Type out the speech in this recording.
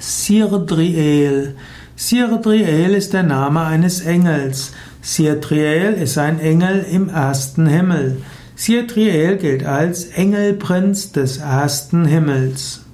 Sirdriel. Sirdriel ist der Name eines Engels. Sirdriel ist ein Engel im ersten Himmel. Sirdriel gilt als Engelprinz des ersten Himmels.